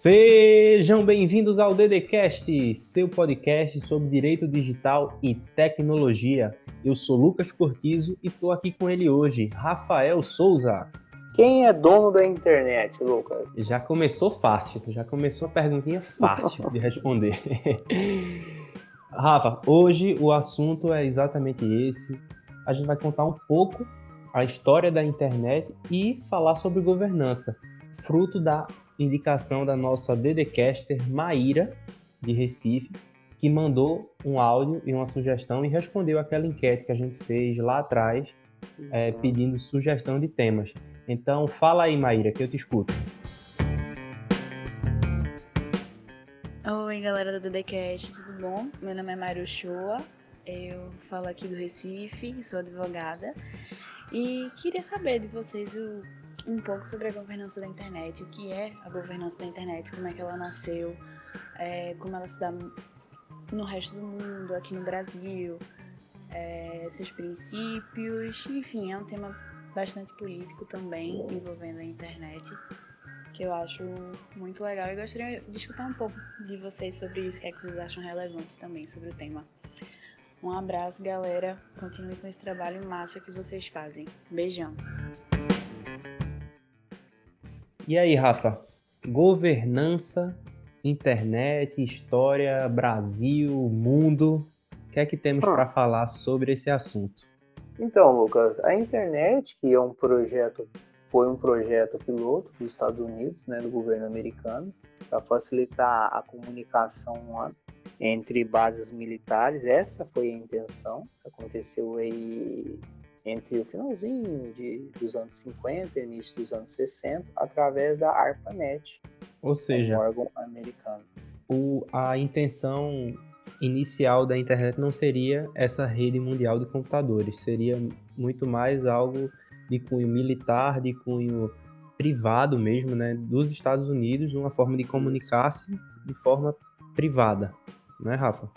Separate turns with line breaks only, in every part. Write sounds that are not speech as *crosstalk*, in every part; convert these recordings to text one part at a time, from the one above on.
Sejam bem-vindos ao DDCast, seu podcast sobre direito digital e tecnologia. Eu sou Lucas Cortizo e estou aqui com ele hoje, Rafael Souza.
Quem é dono da internet, Lucas?
Já começou fácil, já começou a perguntinha fácil de responder. *laughs* Rafa, hoje o assunto é exatamente esse. A gente vai contar um pouco a história da internet e falar sobre governança, fruto da indicação da nossa DDcaster Maíra, de Recife, que mandou um áudio e uma sugestão e respondeu aquela enquete que a gente fez lá atrás, é, pedindo sugestão de temas. Então, fala aí, Maíra, que eu te escuto.
Oi, galera do DDCast, tudo bom? Meu nome é Maíra Shoa, eu falo aqui do Recife, sou advogada e queria saber de vocês o um pouco sobre a governança da internet, o que é a governança da internet, como é que ela nasceu, é, como ela se dá no resto do mundo, aqui no Brasil, é, seus princípios, enfim, é um tema bastante político também envolvendo a internet, que eu acho muito legal e gostaria de escutar um pouco de vocês sobre isso, o que, é que vocês acham relevante também sobre o tema. Um abraço, galera. Continue com esse trabalho massa que vocês fazem. Beijão.
E aí, Rafa? Governança, internet, história, Brasil, mundo. O que é que temos ah. para falar sobre esse assunto?
Então, Lucas, a internet, que é um projeto, foi um projeto piloto dos Estados Unidos, né, do governo americano, para facilitar a comunicação entre bases militares. Essa foi a intenção. Aconteceu aí entre o finalzinho de, dos anos 50 e início dos anos 60, através da ARPANET,
ou seja,
um órgão americano.
O, a intenção inicial da internet não seria essa rede mundial de computadores, seria muito mais algo de cunho militar, de cunho privado mesmo, né, dos Estados Unidos, uma forma de comunicar-se de forma privada, né, Rafa?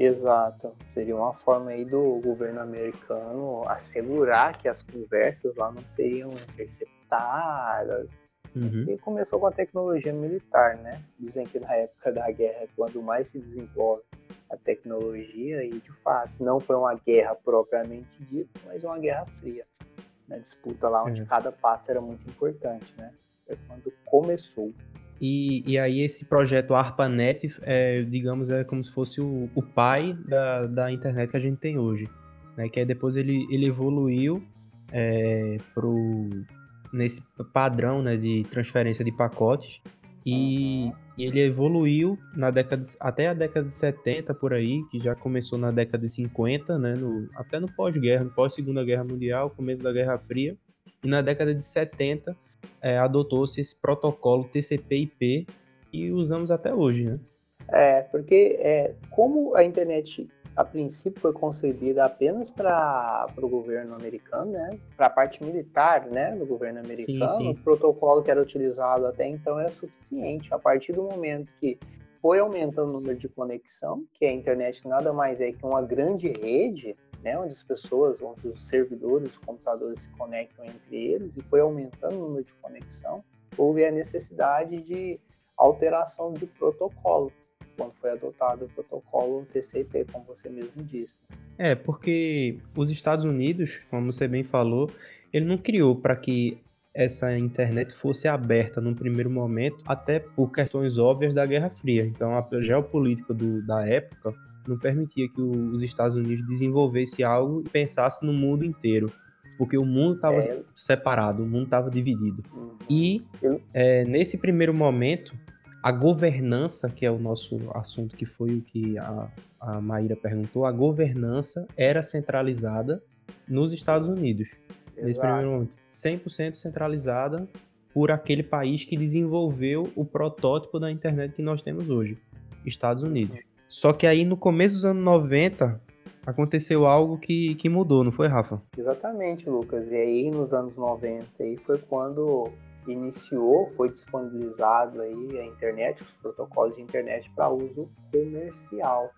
Exato. Seria uma forma aí do governo americano assegurar que as conversas lá não seriam interceptadas. Uhum. E começou com a tecnologia militar, né? Dizem que na época da guerra é quando mais se desenvolve a tecnologia e de fato não foi uma guerra propriamente dita, mas uma guerra fria. Né? Disputa lá onde uhum. cada passo era muito importante, né? Foi quando começou.
E, e aí esse projeto ARPANET, é, digamos, é como se fosse o, o pai da, da internet que a gente tem hoje. Né? Que aí depois ele, ele evoluiu é, pro, nesse padrão né, de transferência de pacotes. E, e, ele evoluiu na década até a década de 70 por aí, que já começou na década de 50, né, no, até no pós-guerra, no pós-segunda guerra mundial, começo da Guerra Fria. E na década de 70 é, adotou-se esse protocolo TCP/IP e usamos até hoje, né?
É, porque é, como a internet a princípio foi concebida apenas para o governo americano, né? Para a parte militar, né, do governo americano, sim, sim. o protocolo que era utilizado até então era suficiente. A partir do momento que foi aumentando o número de conexão, que a internet nada mais é que uma grande rede, né, onde as pessoas, onde os servidores, os computadores se conectam entre eles, e foi aumentando o número de conexão, houve a necessidade de alteração de protocolo, quando foi adotado o protocolo TCP, como você mesmo disse.
É, porque os Estados Unidos, como você bem falou, ele não criou para que essa internet fosse aberta num primeiro momento, até por questões óbvias da Guerra Fria. Então, a geopolítica do, da época não permitia que os Estados Unidos desenvolvesse algo e pensasse no mundo inteiro. Porque o mundo estava é. separado, o mundo estava dividido. Uhum. E é, nesse primeiro momento, a governança, que é o nosso assunto, que foi o que a, a Maíra perguntou, a governança era centralizada nos Estados Unidos. Exato. Nesse primeiro momento, 100% centralizada por aquele país que desenvolveu o protótipo da internet que nós temos hoje, Estados Unidos. Só que aí no começo dos anos 90 aconteceu algo que, que mudou, não foi, Rafa?
Exatamente, Lucas. E aí nos anos 90 aí foi quando iniciou, foi disponibilizado aí a internet, os protocolos de internet para uso comercial,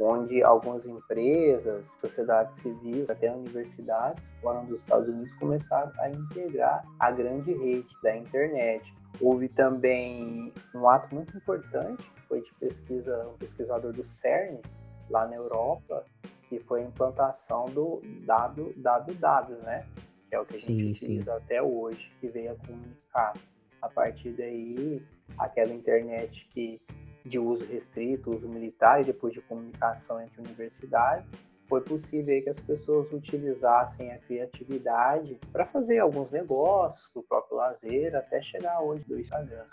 onde algumas empresas, sociedades civis, até universidades fora dos Estados Unidos começaram a integrar a grande rede da internet Houve também um ato muito importante, que foi de pesquisa, um pesquisador do CERN, lá na Europa, que foi a implantação do www, né? Que é o que a sim, gente utiliza sim. até hoje, que veio a comunicar. A partir daí, aquela internet que de uso restrito, uso militar e depois de comunicação entre universidades, foi possível que as pessoas utilizassem a criatividade para fazer alguns negócios, o próprio lazer, até chegar hoje do Instagram.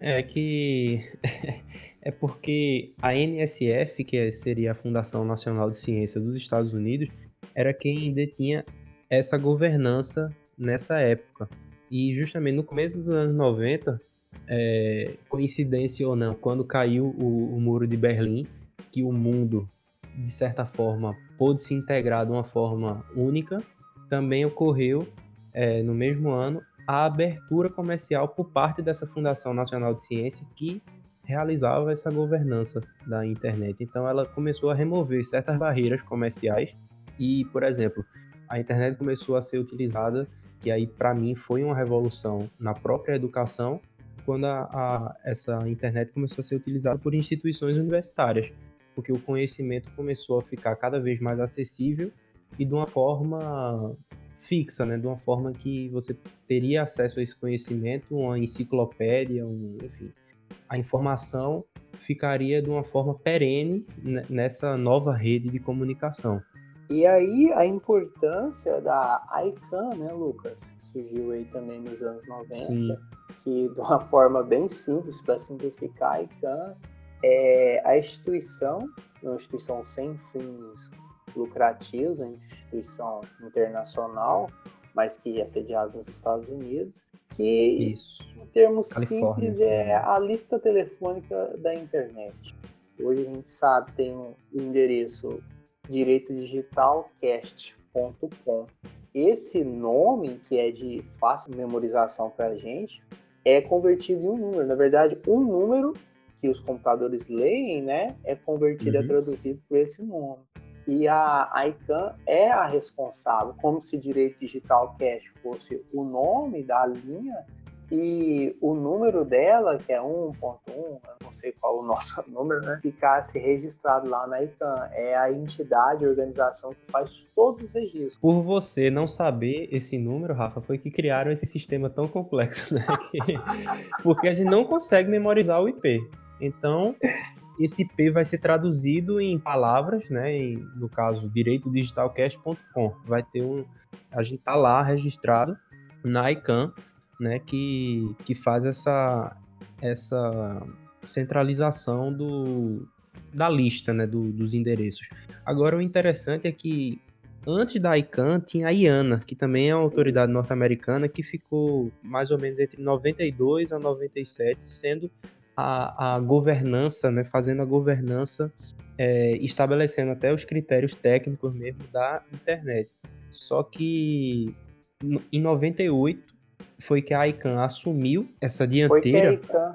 É que *laughs* é porque a NSF, que seria a Fundação Nacional de Ciência dos Estados Unidos, era quem detinha essa governança nessa época. E justamente no começo dos anos 90, é, coincidência ou não, quando caiu o, o muro de Berlim, que o mundo de certa forma, pôde se integrar de uma forma única, também ocorreu é, no mesmo ano a abertura comercial por parte dessa Fundação Nacional de Ciência que realizava essa governança da internet. Então ela começou a remover certas barreiras comerciais e, por exemplo, a internet começou a ser utilizada, que aí para mim foi uma revolução na própria educação, quando a, a, essa internet começou a ser utilizada por instituições universitárias porque o conhecimento começou a ficar cada vez mais acessível e de uma forma fixa, né? De uma forma que você teria acesso a esse conhecimento, uma enciclopédia, um, enfim, a informação ficaria de uma forma perene nessa nova rede de comunicação.
E aí a importância da ICANN, né, Lucas? Surgiu aí também nos anos 90, Sim. que de uma forma bem simples, para simplificar, a ICANN é, a instituição, uma instituição sem fins lucrativos, uma instituição internacional, mas que é sediada nos Estados Unidos, que,
Isso.
em termos Califórnia, simples, é a lista telefônica da internet. Hoje a gente sabe, tem o um endereço direitodigitalcast.com. Esse nome, que é de fácil memorização para a gente, é convertido em um número. Na verdade, um número que os computadores leem, né, é convertido uhum. é traduzido por esse nome. E a ICANN é a responsável, como se Direito Digital Cache fosse o nome da linha, e o número dela, que é 1.1, eu não sei qual o nosso *laughs* número, né? Ficasse registrado lá na ICANN. É a entidade, a organização que faz todos os registros.
Por você não saber esse número, Rafa, foi que criaram esse sistema tão complexo, né? *laughs* Porque a gente não consegue memorizar o IP. Então, esse IP vai ser traduzido em palavras, né? Em, no caso, direitodigitalcast.com. Vai ter um. A gente tá lá registrado na ICANN, né? Que, que faz essa, essa centralização do, da lista, né? Do, dos endereços. Agora, o interessante é que antes da ICANN tinha a IANA, que também é uma autoridade norte-americana que ficou mais ou menos entre 92 a 97, sendo a, a governança, né, fazendo a governança, é, estabelecendo até os critérios técnicos mesmo da internet. Só que em 98 foi que a ICANN assumiu essa dianteira.
Foi que a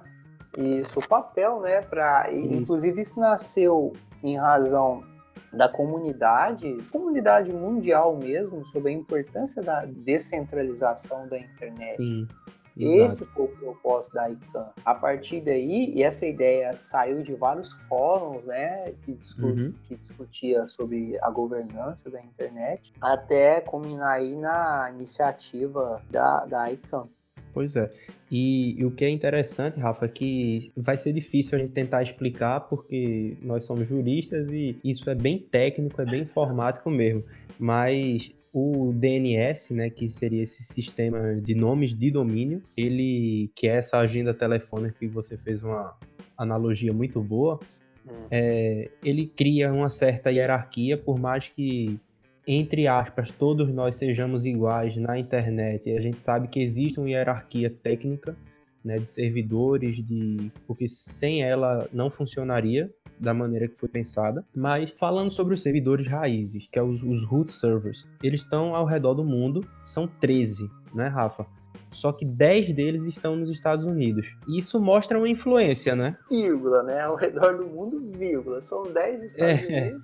ICANN, isso, o papel, né, para, inclusive isso nasceu em razão da comunidade, comunidade mundial mesmo, sobre a importância da descentralização da internet.
Sim.
Exato. Esse foi o propósito da ICANN. A partir daí, e essa ideia saiu de vários fóruns, né, que, discu uhum. que discutia sobre a governança da internet, até culminar aí na iniciativa da, da ICANN.
Pois é. E, e, o que é interessante, Rafa, é que vai ser difícil a gente tentar explicar, porque nós somos juristas e isso é bem técnico, é bem informático mesmo. Mas o DNS, né, que seria esse sistema de nomes de domínio, ele que é essa agenda telefônica que você fez uma analogia muito boa, hum. é, ele cria uma certa hierarquia, por mais que entre aspas todos nós sejamos iguais na internet. E a gente sabe que existe uma hierarquia técnica, né, de servidores, de porque sem ela não funcionaria da maneira que foi pensada. Mas falando sobre os servidores raízes, que é os, os root servers, eles estão ao redor do mundo, são 13, né, Rafa? Só que 10 deles estão nos Estados Unidos. E isso mostra uma influência, né?
Vírgula, né? Ao redor do mundo, vírgula. São 10 Estados é, Unidos,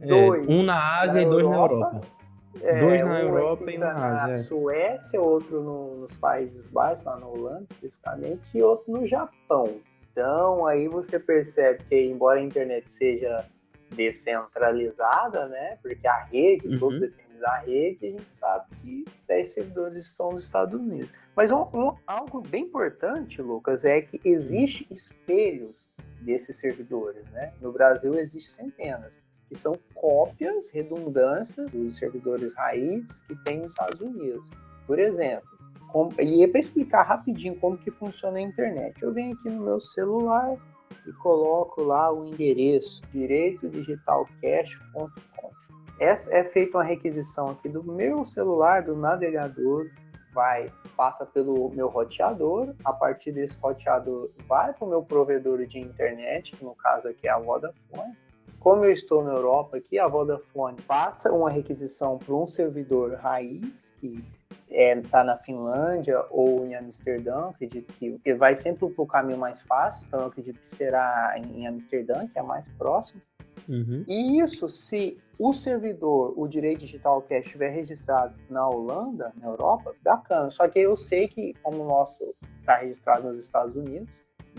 é, dois um na Ásia na e dois Europa, na Europa. É, Dois na um Europa e na Ásia.
Na Suécia, outro no, nos Países Baixos, lá na Holanda especificamente, e outro no Japão. Então aí você percebe que, embora a internet seja descentralizada, né? Porque a rede, uhum. todos dependem da rede, a gente sabe que 10 servidores estão nos Estados Unidos. Mas um, um, algo bem importante, Lucas, é que existe espelhos desses servidores, né? No Brasil existem centenas que são cópias, redundâncias dos servidores raiz que tem nos Estados Unidos. Por exemplo, como, e é para explicar rapidinho como que funciona a internet. Eu venho aqui no meu celular e coloco lá o endereço direitodigitalcash.com. Essa é feita uma requisição aqui do meu celular, do navegador, vai passa pelo meu roteador, a partir desse roteador vai para o meu provedor de internet, que no caso aqui é a Vodafone, como eu estou na Europa aqui, a Vodafone passa uma requisição para um servidor raiz, que está é, tá na Finlândia ou em Amsterdã, acredito que, que vai sempre para o caminho mais fácil, então eu acredito que será em, em Amsterdã, que é mais próximo. Uhum. E isso, se o servidor, o Direito Digital Cash, estiver registrado na Holanda, na Europa, bacana. Só que eu sei que, como o nosso está registrado nos Estados Unidos,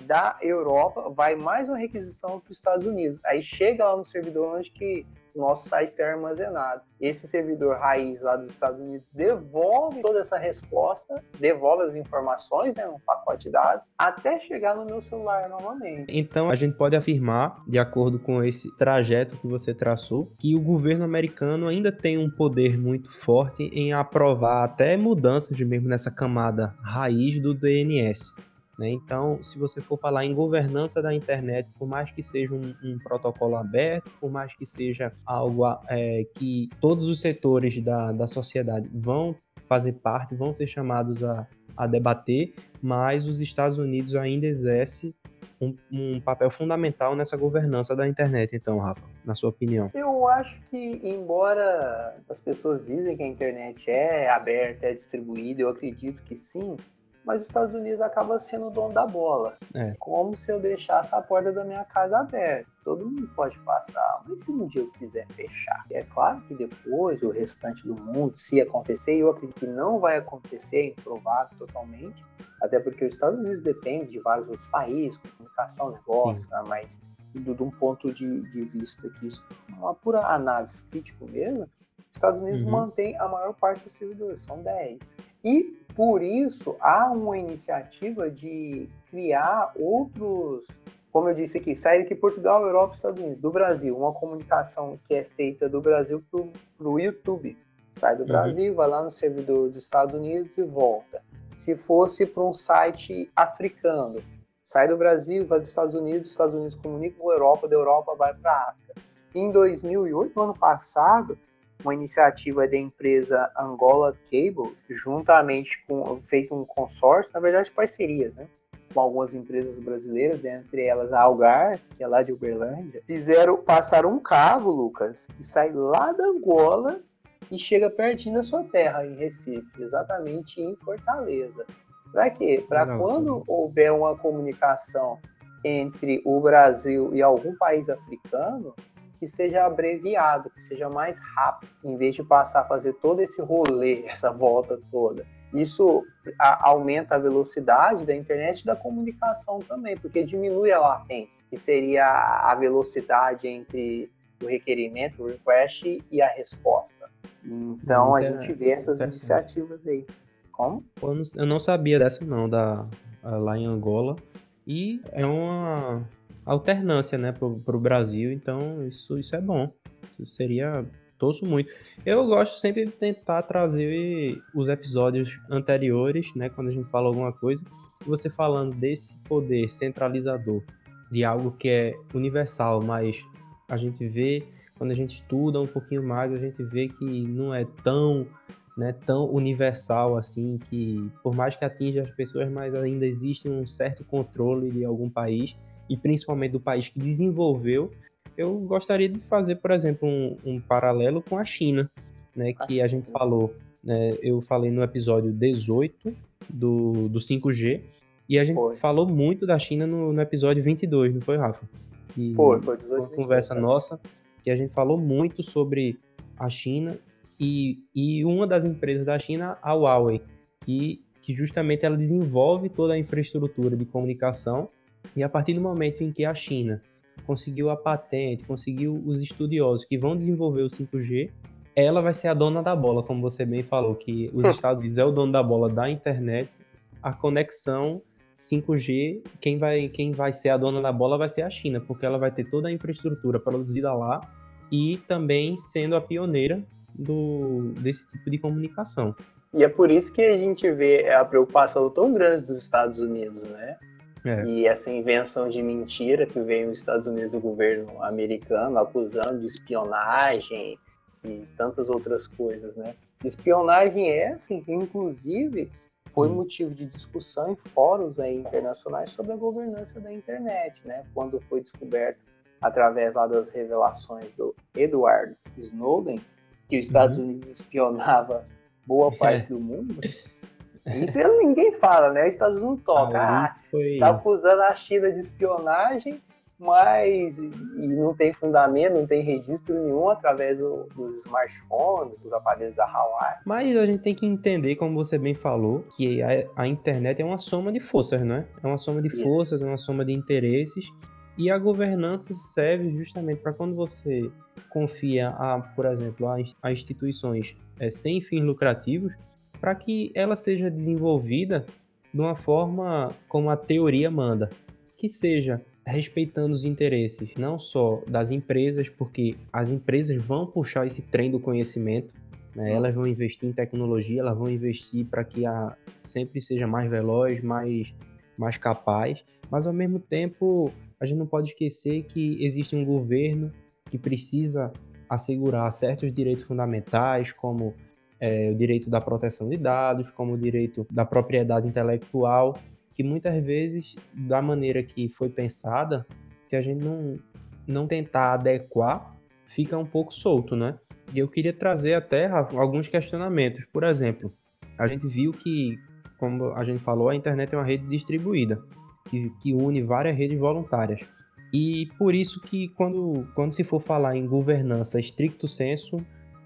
da Europa vai mais uma requisição para os Estados Unidos. Aí chega lá no servidor onde que o nosso site está armazenado. Esse servidor raiz lá dos Estados Unidos devolve toda essa resposta, devolve as informações, né, um pacote de dados, até chegar no meu celular novamente.
Então a gente pode afirmar, de acordo com esse trajeto que você traçou, que o governo americano ainda tem um poder muito forte em aprovar até mudanças de mesmo nessa camada raiz do DNS. Né? Então, se você for falar em governança da internet, por mais que seja um, um protocolo aberto, por mais que seja algo é, que todos os setores da, da sociedade vão fazer parte, vão ser chamados a, a debater, mas os Estados Unidos ainda exerce um, um, papel fundamental nessa governança da internet, então, Rafa, na sua opinião?
Eu acho que, embora as pessoas dizem que a internet é aberta, é distribuída, eu acredito que sim, mas os Estados Unidos acaba sendo o dono da bola. É. Como se eu deixasse a porta da minha casa aberta. Todo mundo pode passar, mas se um dia eu quiser fechar? É claro que depois o restante do mundo, se acontecer, eu acredito que não vai acontecer, é improvável totalmente, até porque os Estados Unidos dependem de vários outros países, comunicação, negócio, né, mas de, de um ponto de, de vista que isso uma pura análise crítico mesmo, os Estados Unidos uhum. mantém a maior parte dos servidores, são 10. E por isso há uma iniciativa de criar outros, como eu disse aqui, sair de Portugal, Europa, Estados Unidos, do Brasil, uma comunicação que é feita do Brasil para o YouTube. Sai do uhum. Brasil, vai lá no servidor dos Estados Unidos e volta. Se fosse para um site africano, sai do Brasil, vai dos Estados Unidos, os Estados Unidos comunica com a Europa, da Europa vai para a África. Em 2008, no ano passado, uma iniciativa da empresa Angola Cable, juntamente com feito um consórcio, na verdade parcerias, né? Com algumas empresas brasileiras, entre elas a Algar, que é lá de Uberlândia, fizeram passar um cabo, Lucas, que sai lá da Angola e chega pertinho da sua terra, em Recife, exatamente em Fortaleza. Para quê? Para quando houver uma comunicação entre o Brasil e algum país africano, que seja abreviado, que seja mais rápido, em vez de passar a fazer todo esse rolê, essa volta toda. Isso a, aumenta a velocidade da internet e da comunicação também, porque diminui a latência, que seria a velocidade entre o requerimento, o request e a resposta. Então a gente vê essas iniciativas aí. Como?
Eu não sabia dessa não, da lá em Angola. E é uma alternância, né, pro, pro Brasil, então isso, isso é bom. Isso seria torço muito. Eu gosto sempre de tentar trazer os episódios anteriores, né, quando a gente fala alguma coisa, você falando desse poder centralizador, de algo que é universal, mas a gente vê, quando a gente estuda um pouquinho mais, a gente vê que não é tão, né, tão universal assim, que por mais que atinja as pessoas, mas ainda existe um certo controle de algum país e principalmente do país que desenvolveu, eu gostaria de fazer, por exemplo, um, um paralelo com a China, né, que a gente falou, né, eu falei no episódio 18 do, do 5G, e a gente foi. falou muito da China no, no, episódio 22, não foi, Rafa?
Que foi, foi
18, uma conversa 22, nossa, que a gente falou muito sobre a China e, e uma das empresas da China, a Huawei, que, que justamente ela desenvolve toda a infraestrutura de comunicação e a partir do momento em que a China conseguiu a patente, conseguiu os estudiosos que vão desenvolver o 5G, ela vai ser a dona da bola, como você bem falou, que os *laughs* Estados Unidos é o dono da bola da internet, a conexão 5G, quem vai, quem vai ser a dona da bola vai ser a China, porque ela vai ter toda a infraestrutura produzida lá e também sendo a pioneira do, desse tipo de comunicação.
E é por isso que a gente vê a preocupação tão grande dos Estados Unidos, né? É. E essa invenção de mentira que veio nos Estados Unidos do governo americano acusando de espionagem e tantas outras coisas, né? Espionagem é assim, que inclusive foi hum. motivo de discussão em fóruns aí internacionais sobre a governança da internet, né? Quando foi descoberto através lá das revelações do Edward Snowden que os Estados uhum. Unidos espionava boa *laughs* parte é. do mundo. Isso ninguém fala, né? Os Estados Unidos não toca. Ah, foi... tá acusando a China de espionagem, mas e não tem fundamento, não tem registro nenhum através do, dos smartphones, dos aparelhos da Huawei.
Mas a gente tem que entender, como você bem falou, que a, a internet é uma soma de forças, não é? É uma soma de forças, é uma soma de interesses e a governança serve justamente para quando você confia, a, por exemplo, a, a instituições é, sem fins lucrativos, para que ela seja desenvolvida de uma forma como a teoria manda, que seja respeitando os interesses não só das empresas, porque as empresas vão puxar esse trem do conhecimento, né? elas vão investir em tecnologia, elas vão investir para que a sempre seja mais veloz, mais, mais capaz, mas ao mesmo tempo a gente não pode esquecer que existe um governo que precisa assegurar certos direitos fundamentais, como é, o direito da proteção de dados, como o direito da propriedade intelectual, que muitas vezes, da maneira que foi pensada, se a gente não, não tentar adequar, fica um pouco solto, né? E eu queria trazer até alguns questionamentos. Por exemplo, a gente viu que, como a gente falou, a internet é uma rede distribuída que, que une várias redes voluntárias. E por isso que quando, quando se for falar em governança estricto senso,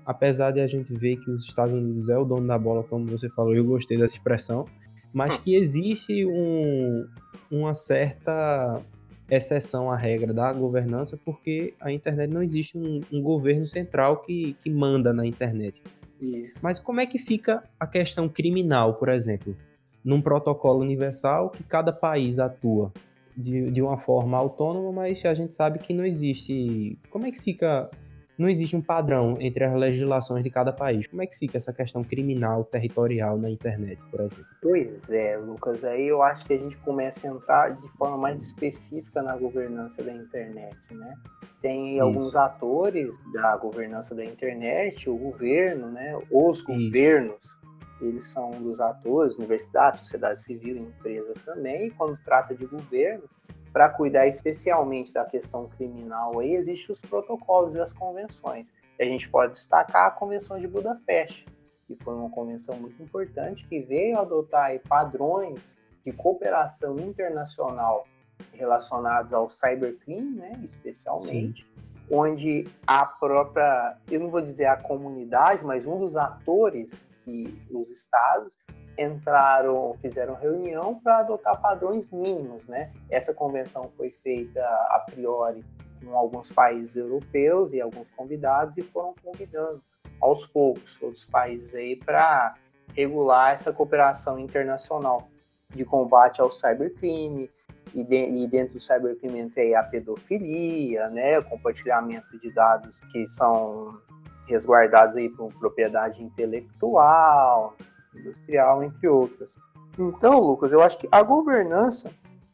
apesar de a gente ver que os Estados Unidos é o dono da bola, como você falou, eu gostei dessa expressão, mas que existe um, uma certa exceção à regra da governança, porque a internet não existe um, um governo central que, que manda na internet. Isso. Mas como é que fica a questão criminal, por exemplo? num protocolo universal que cada país atua de, de uma forma autônoma, mas a gente sabe que não existe. Como é que fica não existe um padrão entre as legislações de cada país. Como é que fica essa questão criminal territorial na internet, por exemplo?
Pois é, Lucas, aí eu acho que a gente começa a entrar de forma mais específica na governança da internet, né? Tem Isso. alguns atores da governança da internet, o governo, né? Os governos eles são um dos atores, universidades, sociedade civil e empresas também, e quando trata de governos, para cuidar especialmente da questão criminal, aí existem os protocolos e as convenções. E a gente pode destacar a Convenção de Budapeste, que foi uma convenção muito importante que veio adotar padrões de cooperação internacional relacionados ao cybercrime, né, especialmente, Sim. onde a própria, eu não vou dizer a comunidade, mas um dos atores que os estados entraram, fizeram reunião para adotar padrões mínimos, né? Essa convenção foi feita a priori com alguns países europeus e alguns convidados e foram convidando aos poucos outros países aí para regular essa cooperação internacional de combate ao cybercrime e, de, e dentro do cybercrime entre a pedofilia, né, o compartilhamento de dados que são resguardados aí por propriedade intelectual, industrial, entre outras. Então, Lucas, eu acho que a governança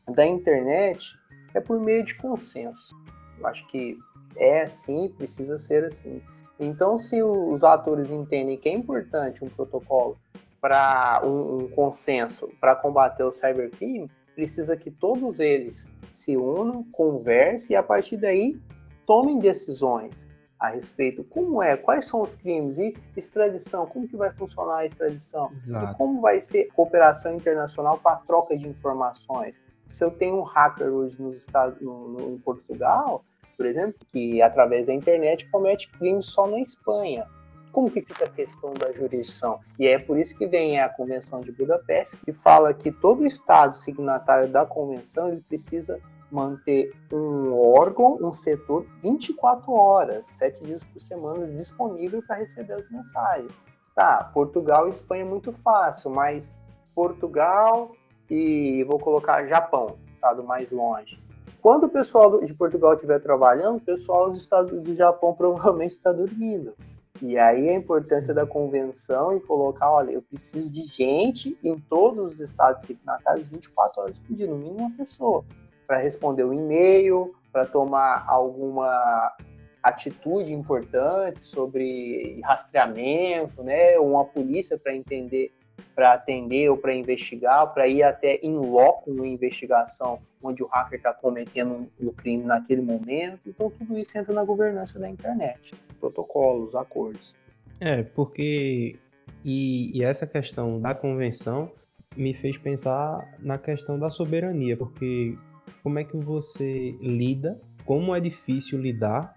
da internet é por meio de consenso. Eu acho que é assim, precisa ser assim. Então, se os atores entendem que é importante um protocolo para um, um, consenso para combater o cybercrime, precisa que todos eles se unam, conversem e a partir daí tomem decisões a respeito como é, quais são os crimes e extradição, como que vai funcionar a extradição Exato. e como vai ser cooperação internacional para troca de informações. Se eu tenho um hacker hoje nos Estados, no, no, em Portugal, por exemplo, que através da internet comete crimes só na Espanha, como que fica a questão da jurisdição? E é por isso que vem a Convenção de Budapeste, que fala que todo Estado signatário da Convenção ele precisa manter um órgão, um setor 24 horas, 7 dias por semana disponível para receber as mensagens. Tá, Portugal e Espanha é muito fácil, mas Portugal e vou colocar Japão, estado mais longe. Quando o pessoal de Portugal estiver trabalhando, o pessoal dos estados do Japão *laughs* provavelmente está dormindo. E aí a importância da convenção e colocar, olha, eu preciso de gente em todos os estados signatários 24 horas por dia, no mínimo uma pessoa, para responder o um e-mail, para tomar alguma atitude importante sobre rastreamento, né, uma polícia para entender, para atender ou para investigar, para ir até em loco uma investigação onde o hacker está cometendo um, crime naquele momento. Então tudo isso entra na governança da internet, protocolos, acordos.
É, porque e, e essa questão da convenção me fez pensar na questão da soberania, porque como é que você lida, como é difícil lidar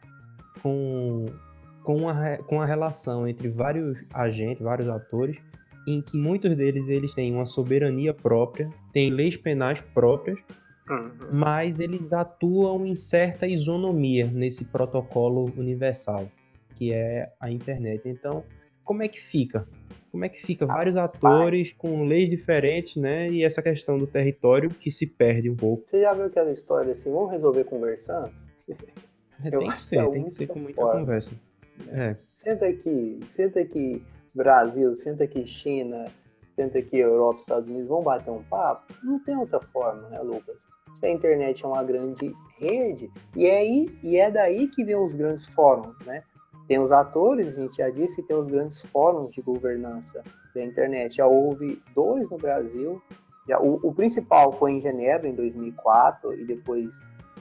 com, com, a, com a relação entre vários agentes, vários atores, em que muitos deles eles têm uma soberania própria, têm leis penais próprias, uhum. mas eles atuam em certa isonomia nesse protocolo universal, que é a internet. Então, como é que fica? Como é que fica? Vários atores com leis diferentes, né? E essa questão do território que se perde um pouco.
Você já viu aquela história assim, vamos resolver conversando?
É, tem que ser, é tem que ser com muita forma. conversa. É.
Senta aqui, senta aqui Brasil, senta aqui China, senta aqui Europa, Estados Unidos, vamos bater um papo? Não tem outra forma, né, Lucas? A internet é uma grande rede e é, aí, e é daí que vem os grandes fóruns, né? Tem os atores, a gente já disse, e tem os grandes fóruns de governança da internet. Já houve dois no Brasil. Já, o, o principal foi em Genebra, em 2004, e depois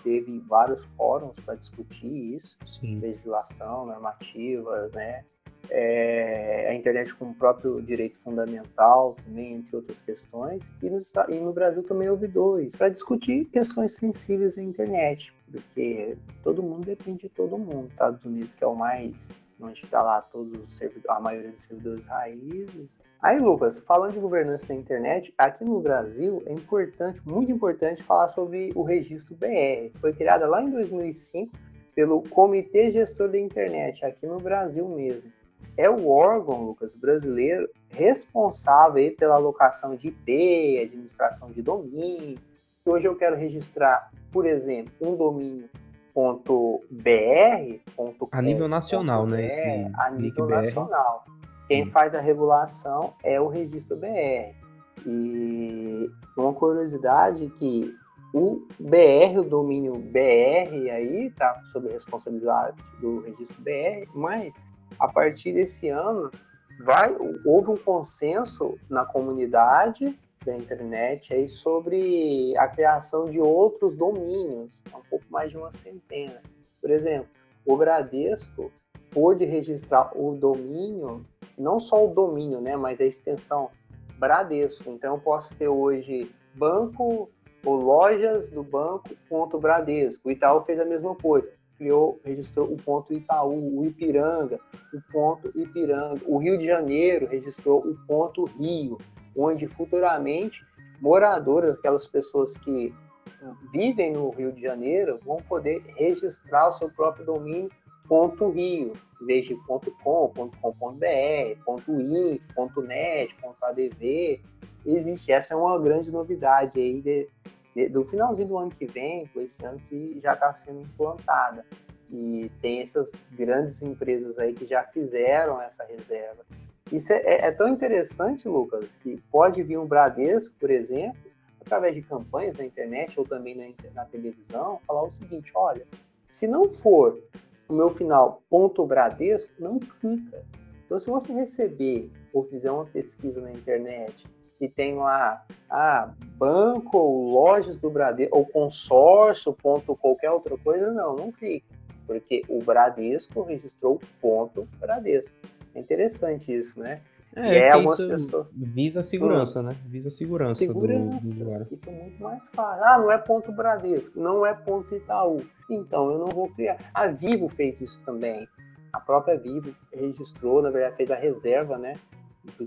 teve vários fóruns para discutir isso, Sim. legislação, normativas, né? É, a internet como próprio direito fundamental, também, entre outras questões. E no, e no Brasil também houve dois, para discutir questões sensíveis da internet, porque todo mundo depende de todo mundo. Estados Unidos, que é o mais, onde está lá todos os servidores, a maioria dos servidores raízes, Aí, Lucas, falando de governança da internet, aqui no Brasil é importante, muito importante, falar sobre o registro BR. Foi criada lá em 2005 pelo Comitê Gestor da Internet, aqui no Brasil mesmo. É o órgão, Lucas, brasileiro responsável pela alocação de IP, administração de domínio. Hoje eu quero registrar, por exemplo, um domínio .br,
a nível nacional, né?
Esse a nível nacional. Quem faz a regulação é o registro BR. E uma curiosidade que o BR, o domínio BR aí, tá sob responsabilidade do registro BR, mas a partir desse ano vai, houve um consenso na comunidade da internet aí sobre a criação de outros domínios, um pouco mais de uma centena. Por exemplo, o Bradesco pôde registrar o domínio não só o domínio, né, mas a extensão Bradesco. Então eu posso ter hoje banco ou lojas do banco ponto Bradesco. O Itaú fez a mesma coisa, criou, registrou o ponto Itaú, o Ipiranga, o ponto Ipiranga. O Rio de Janeiro registrou o ponto Rio, onde futuramente moradores, aquelas pessoas que vivem no Rio de Janeiro, vão poder registrar o seu próprio domínio ponto .rio, em vez de ponto .com, ponto .com.br, ponto .inf, ponto .net, ponto .adv, existe. Essa é uma grande novidade aí de, de, do finalzinho do ano que vem, com esse ano que já está sendo implantada. E tem essas grandes empresas aí que já fizeram essa reserva. Isso é, é, é tão interessante, Lucas, que pode vir um Bradesco, por exemplo, através de campanhas na internet ou também na, na televisão, falar o seguinte: olha, se não for o meu final ponto Bradesco não clica. Então, se você receber ou fizer uma pesquisa na internet e tem lá ah, banco ou lojas do Bradesco ou consórcio ponto qualquer outra coisa, não, não clica, porque o Bradesco registrou ponto Bradesco. É interessante isso, né?
É, é isso pessoas... visa a segurança, né? Visa a segurança, segurança do, do.
Fica muito mais fácil. Ah, não é ponto Bradesco, não é ponto Itaú. Então eu não vou criar. A Vivo fez isso também. A própria Vivo registrou, na verdade, fez a reserva, né?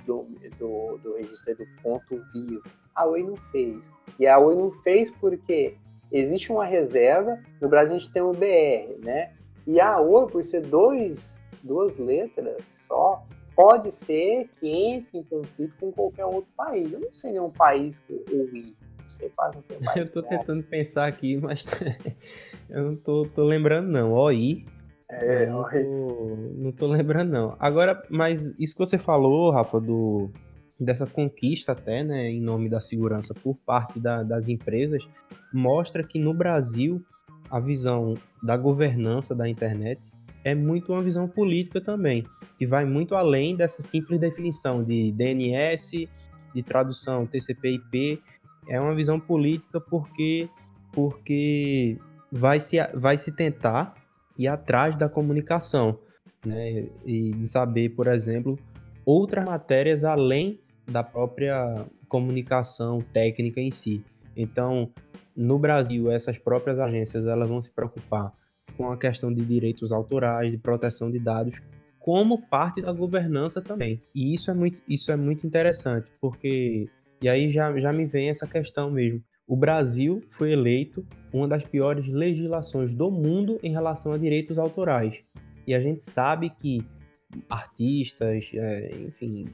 Do, do, do registro do ponto vivo. A Oi não fez. E a Oi não fez porque existe uma reserva, no Brasil a gente tem o BR, né? E a Oi, por ser dois, duas letras só, pode ser que entre em conflito com qualquer outro país. Eu não sei nenhum país com o I. Você faz um
Eu tô tentando pensar aqui, mas *laughs* eu não tô, tô lembrando não. OI. É, não tô, não tô lembrando não. Agora, mas isso que você falou, Rafa, do dessa conquista até, né, em nome da segurança por parte da, das empresas, mostra que no Brasil a visão da governança da internet é muito uma visão política também, que vai muito além dessa simples definição de DNS, de tradução TCP/IP, é uma visão política porque porque vai se vai se tentar ir atrás da comunicação, né? E saber, por exemplo, outras matérias além da própria comunicação técnica em si. Então, no Brasil, essas próprias agências elas vão se preocupar com a questão de direitos autorais, de proteção de dados, como parte da governança também. E isso é muito, isso é muito interessante, porque e aí já, já me vem essa questão mesmo. O Brasil foi eleito uma das piores legislações do mundo em relação a direitos autorais. E a gente sabe que artistas, é, enfim,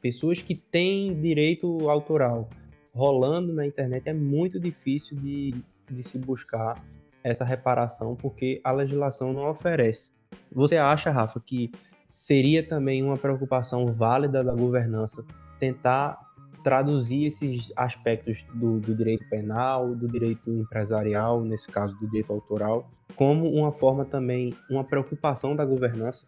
pessoas que têm direito autoral rolando na internet é muito difícil de, de se buscar essa reparação porque a legislação não oferece. Você acha, Rafa, que seria também uma preocupação válida da governança tentar traduzir esses aspectos do, do, direito penal, do direito empresarial, nesse caso do direito autoral, como uma forma também, uma preocupação da governança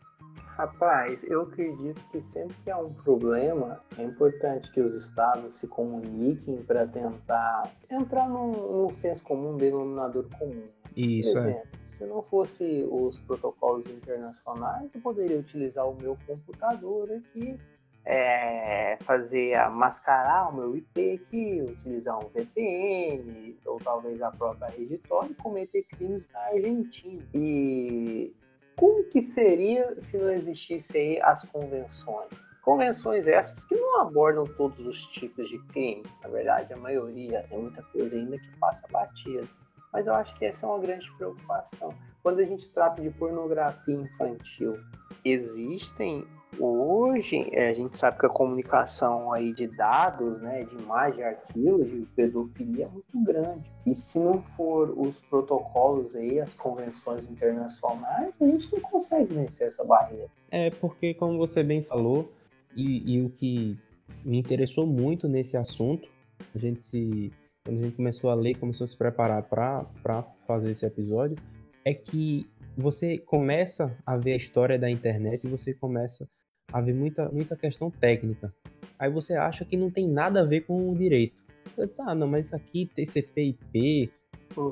Rapaz, eu acredito que sempre que há um problema, é importante que os estados se comuniquem para tentar entrar num, num senso comum, denominador comum.
Isso,
Por é. exemplo, é. se não fosse os protocolos internacionais, eu poderia utilizar o meu computador aqui, é, fazer a mascarar o meu IP aqui, utilizar um VPN, ou talvez a própria rede Tor e cometer crimes na Argentina. E como que seria se não existissem as convenções? Convenções essas que não abordam todos os tipos de crime, na verdade, a maioria, tem muita coisa ainda que passa batida. Mas eu acho que essa é uma grande preocupação. Quando a gente trata de pornografia infantil, existem Hoje, é, a gente sabe que a comunicação aí de dados, né, de imagem, arquivos, de pedofilia é muito grande. E se não for os protocolos aí, as convenções internacionais, a gente não consegue vencer essa barreira.
É porque, como você bem falou, e, e o que me interessou muito nesse assunto, a gente se quando a gente começou a ler, começou a se preparar para fazer esse episódio, é que você começa a ver a história da internet e você começa haver muita, muita questão técnica. Aí você acha que não tem nada a ver com o direito. Você diz, ah, não, mas isso aqui, TCP/IP,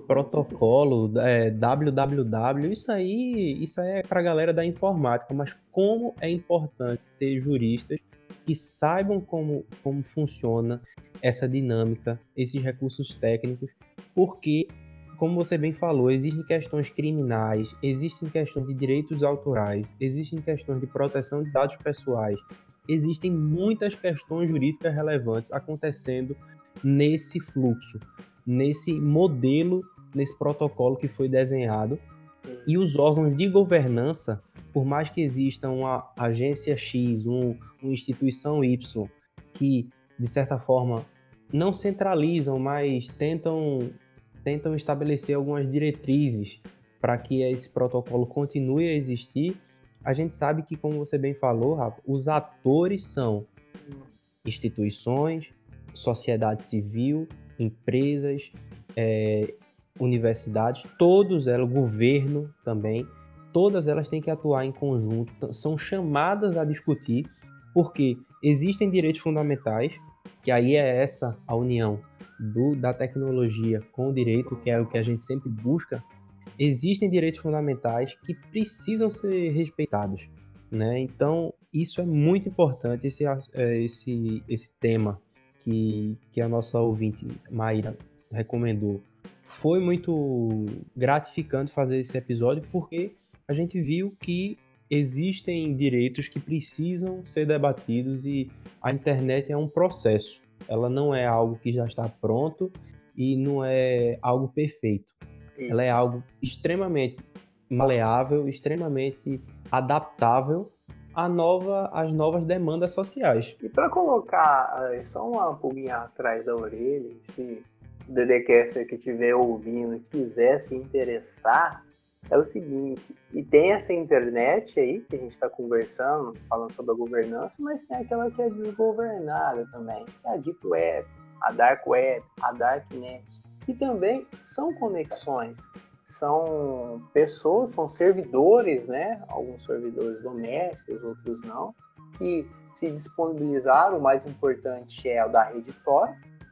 protocolo, é, www, isso aí, isso aí é para a galera da informática. Mas como é importante ter juristas que saibam como, como funciona essa dinâmica, esses recursos técnicos, porque como você bem falou, existem questões criminais, existem questões de direitos autorais, existem questões de proteção de dados pessoais, existem muitas questões jurídicas relevantes acontecendo nesse fluxo, nesse modelo, nesse protocolo que foi desenhado. E os órgãos de governança, por mais que exista uma agência X, um, uma instituição Y, que de certa forma não centralizam, mas tentam tentam estabelecer algumas diretrizes para que esse protocolo continue a existir, a gente sabe que, como você bem falou, Rafa, os atores são instituições, sociedade civil, empresas, é, universidades, todos elas, governo também, todas elas têm que atuar em conjunto, são chamadas a discutir, porque existem direitos fundamentais, que aí é essa a união do, da tecnologia com o direito, que é o que a gente sempre busca, existem direitos fundamentais que precisam ser respeitados. Né? Então, isso é muito importante, esse, é, esse, esse tema que, que a nossa ouvinte Maíra recomendou. Foi muito gratificante fazer esse episódio porque a gente viu que existem direitos que precisam ser debatidos e a internet é um processo. Ela não é algo que já está pronto e não é algo perfeito. Ela é algo extremamente maleável, extremamente adaptável à nova, às novas demandas sociais.
E para colocar uh, só uma pulguinha atrás da orelha, se o DDCaster que estiver ouvindo quiser se interessar, é o seguinte, e tem essa internet aí que a gente está conversando, falando sobre a governança, mas tem aquela que é desgovernada também, é a Deep Web, a Dark Web, a Darknet, que também são conexões, são pessoas, são servidores, né? Alguns servidores domésticos, outros não, que se disponibilizaram, o mais importante é o da rede Tor,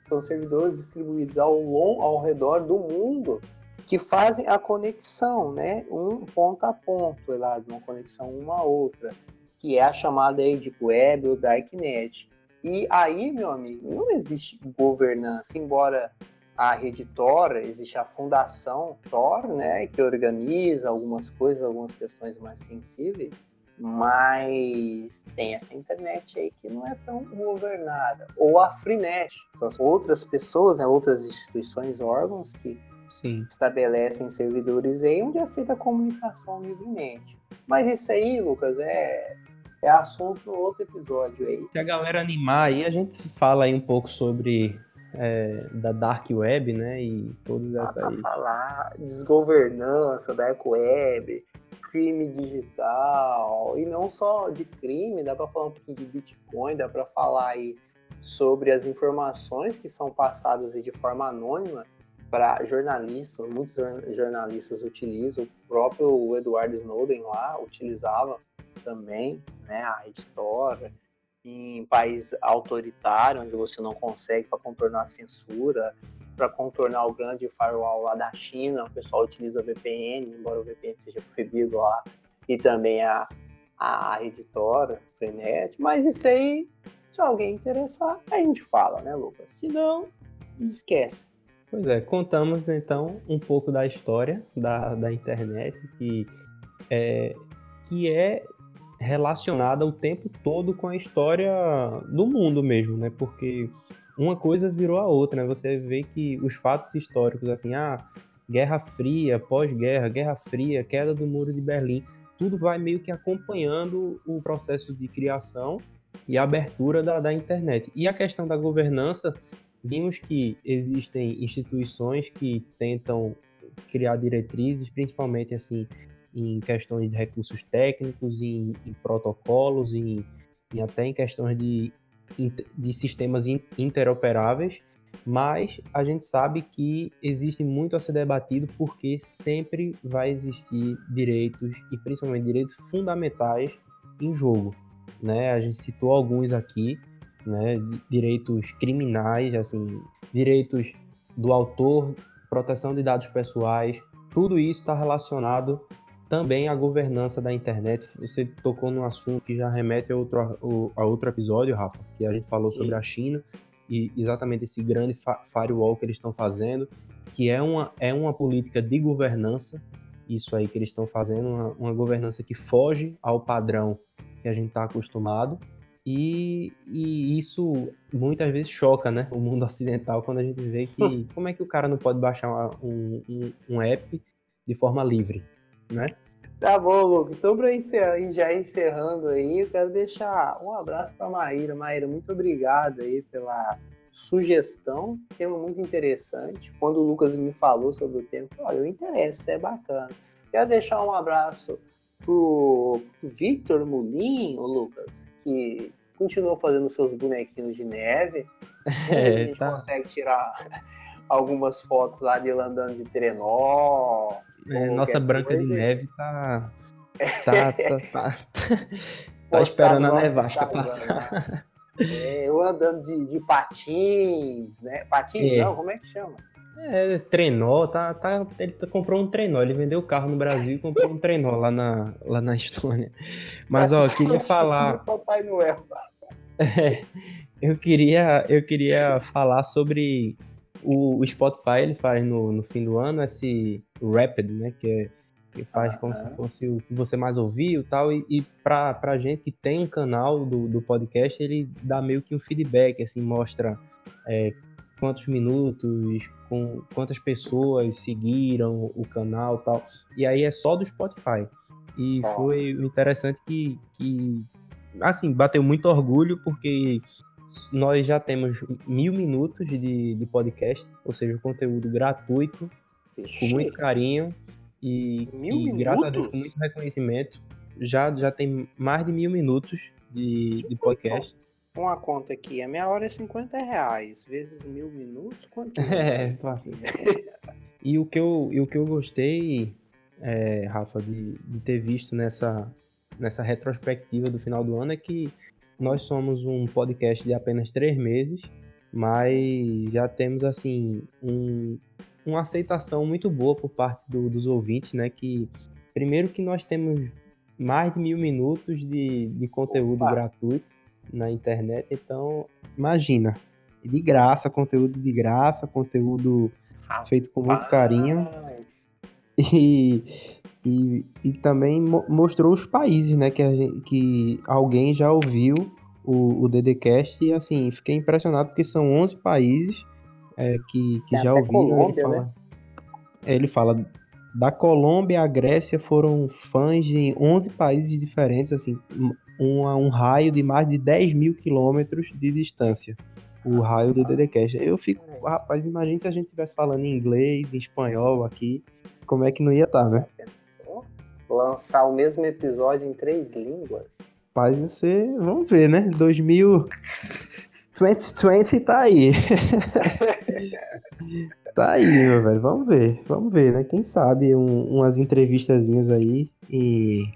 são servidores distribuídos ao, ao redor do mundo que fazem a conexão, né? Um ponto a ponto, lá, uma conexão uma a outra, que é a chamada Deep Web ou Darknet. E aí, meu amigo, não existe governança, embora a rede Tor, existe a fundação Tor, né, que organiza algumas coisas, algumas questões mais sensíveis, mas tem essa internet aí que não é tão governada. Ou a Freenet, são as outras pessoas, né, outras instituições, órgãos que Sim. estabelecem servidores aí onde é feita a comunicação livremente. Mas isso aí, Lucas, é, é assunto para outro episódio aí.
Se a galera animar aí, a gente fala aí um pouco sobre é, da Dark Web, né? E todas essas
aí. falar desgovernança, Dark Web, crime digital, e não só de crime, dá para falar um pouquinho de Bitcoin, dá para falar aí sobre as informações que são passadas de forma anônima para jornalistas, muitos jornalistas utilizam, o próprio Edward Snowden lá utilizava também, né, a editora, em país autoritário, onde você não consegue para contornar a censura, para contornar o grande firewall lá da China, o pessoal utiliza VPN, embora o VPN seja proibido lá, e também a, a editora, Frenet, mas isso aí, se alguém interessar, a gente fala, né, Lucas? Se não, esquece.
Pois é, contamos então um pouco da história da, da internet, que é, que é relacionada o tempo todo com a história do mundo mesmo, né? Porque uma coisa virou a outra, né? Você vê que os fatos históricos, assim, ah, Guerra Fria, pós-guerra, Guerra Fria, queda do Muro de Berlim, tudo vai meio que acompanhando o processo de criação e abertura da, da internet. E a questão da governança, vimos que existem instituições que tentam criar diretrizes, principalmente assim em questões de recursos técnicos, em, em protocolos, em, em, até em questões de, de sistemas interoperáveis, mas a gente sabe que existe muito a ser debatido porque sempre vai existir direitos, e principalmente direitos fundamentais, em jogo. Né? A gente citou alguns aqui, né? direitos criminais, assim, direitos do autor, proteção de dados pessoais, tudo isso está relacionado também a governança da internet. Você tocou num assunto que já remete a outro, a outro episódio, Rafa, que a gente falou sobre a China e exatamente esse grande firewall que eles estão fazendo, que é uma, é uma política de governança, isso aí que eles estão fazendo, uma, uma governança que foge ao padrão que a gente está acostumado. E, e, isso muitas vezes choca né, o mundo *laughs* ocidental quando a gente vê que como é que o cara não pode baixar um, um, um app de forma livre, né?
Tá bom, Lucas. Então, para encerrar, já encerrando aí, eu quero deixar um abraço para Maíra. Maíra, muito obrigado aí pela sugestão. Tema muito interessante. Quando o Lucas me falou sobre o tema, olha, eu interesso, isso é bacana. Quero deixar um abraço pro Victor Mulim, o Lucas, que continuou fazendo seus bonequinhos de neve. *laughs* É, a gente tá. consegue tirar *laughs* algumas fotos lá de ele andando de trenó,
é, nossa Branca coisa. de Neve tá. Tá, tá, tá, *laughs* tá esperando a nevasca passar.
É, eu andando de, de patins, né? Patins é. não, como é que chama?
É, trenó, tá, tá, ele tá, comprou um trenó, ele vendeu o carro no Brasil e comprou um trenó lá na, lá na Estônia. Mas, ó, queria falar...
Papai Noel.
É, eu queria, eu queria falar sobre o, o Spotify, ele faz no, no fim do ano esse Rapid, né? Que é que faz como se fosse o que você mais ouviu tal, e, e pra, pra gente que tem um canal do, do podcast, ele dá meio que um feedback, assim, mostra é, quantos minutos, com quantas pessoas seguiram o canal tal, e aí é só do Spotify. E foi interessante que, que, assim, bateu muito orgulho, porque nós já temos mil minutos de, de podcast, ou seja, conteúdo gratuito, Ixi. com muito carinho e, e graças a Deus com muito reconhecimento. Já, já tem mais de mil minutos de, de podcast.
Uma conta aqui, a minha hora é 50 reais, vezes mil minutos, quanto *laughs*
é? fácil. e o que eu, e o que eu gostei, é, Rafa, de, de ter visto nessa, nessa retrospectiva do final do ano é que nós somos um podcast de apenas três meses, mas já temos assim um, uma aceitação muito boa por parte do, dos ouvintes, né? Que primeiro que nós temos mais de mil minutos de, de conteúdo Opa. gratuito na internet, então imagina, de graça, conteúdo de graça, conteúdo feito com muito carinho. E, e, e também mostrou os países, né? Que, gente, que alguém já ouviu o, o DDCast e assim, fiquei impressionado porque são 11 países é, que, que já ouviram. Colômbia, ele, fala, né? ele fala da Colômbia à Grécia foram fãs de 11 países diferentes, assim, um, um raio de mais de 10 mil quilômetros de distância. O raio do DDCast. Eu fico, rapaz, imagine se a gente estivesse falando em inglês, em espanhol aqui, como é que não ia estar, tá, né?
lançar o mesmo episódio em três línguas.
Rapaz, você. Vamos ver, né? 2020 tá aí. *laughs* tá aí, meu velho. Vamos ver. Vamos ver, né? Quem sabe um, umas entrevistazinhas aí em,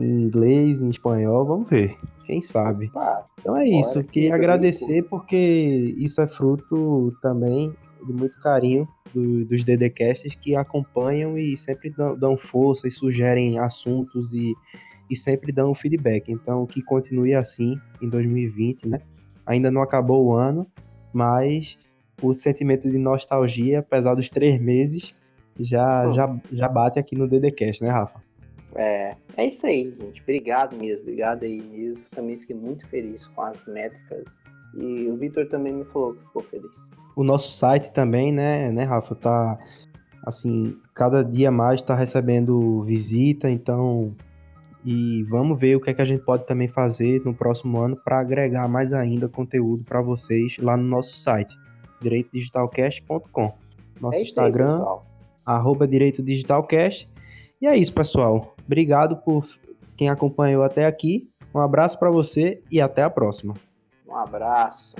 em, inglês, em espanhol. Vamos ver. Quem sabe. então é isso. Queria agradecer porque isso é fruto também de muito carinho do, dos DDcasts que acompanham e sempre dão, dão, força e sugerem assuntos e, e sempre dão feedback. Então, que continue assim em 2020, né? Ainda não acabou o ano, mas o sentimento de nostalgia, apesar dos três meses, já, já, já bate aqui no DDcast, né, Rafa?
É, é isso aí, gente. Obrigado mesmo, obrigado aí mesmo. Também fiquei muito feliz com as métricas. E o Vitor também me falou que ficou feliz
o nosso site também, né, né, Rafa, tá assim, cada dia mais está recebendo visita, então e vamos ver o que é que a gente pode também fazer no próximo ano para agregar mais ainda conteúdo para vocês lá no nosso site, direitodigitalcast.com. Nosso é Instagram, aí, arroba Direito Digitalcast. E é isso, pessoal. Obrigado por quem acompanhou até aqui. Um abraço para você e até a próxima.
Um abraço.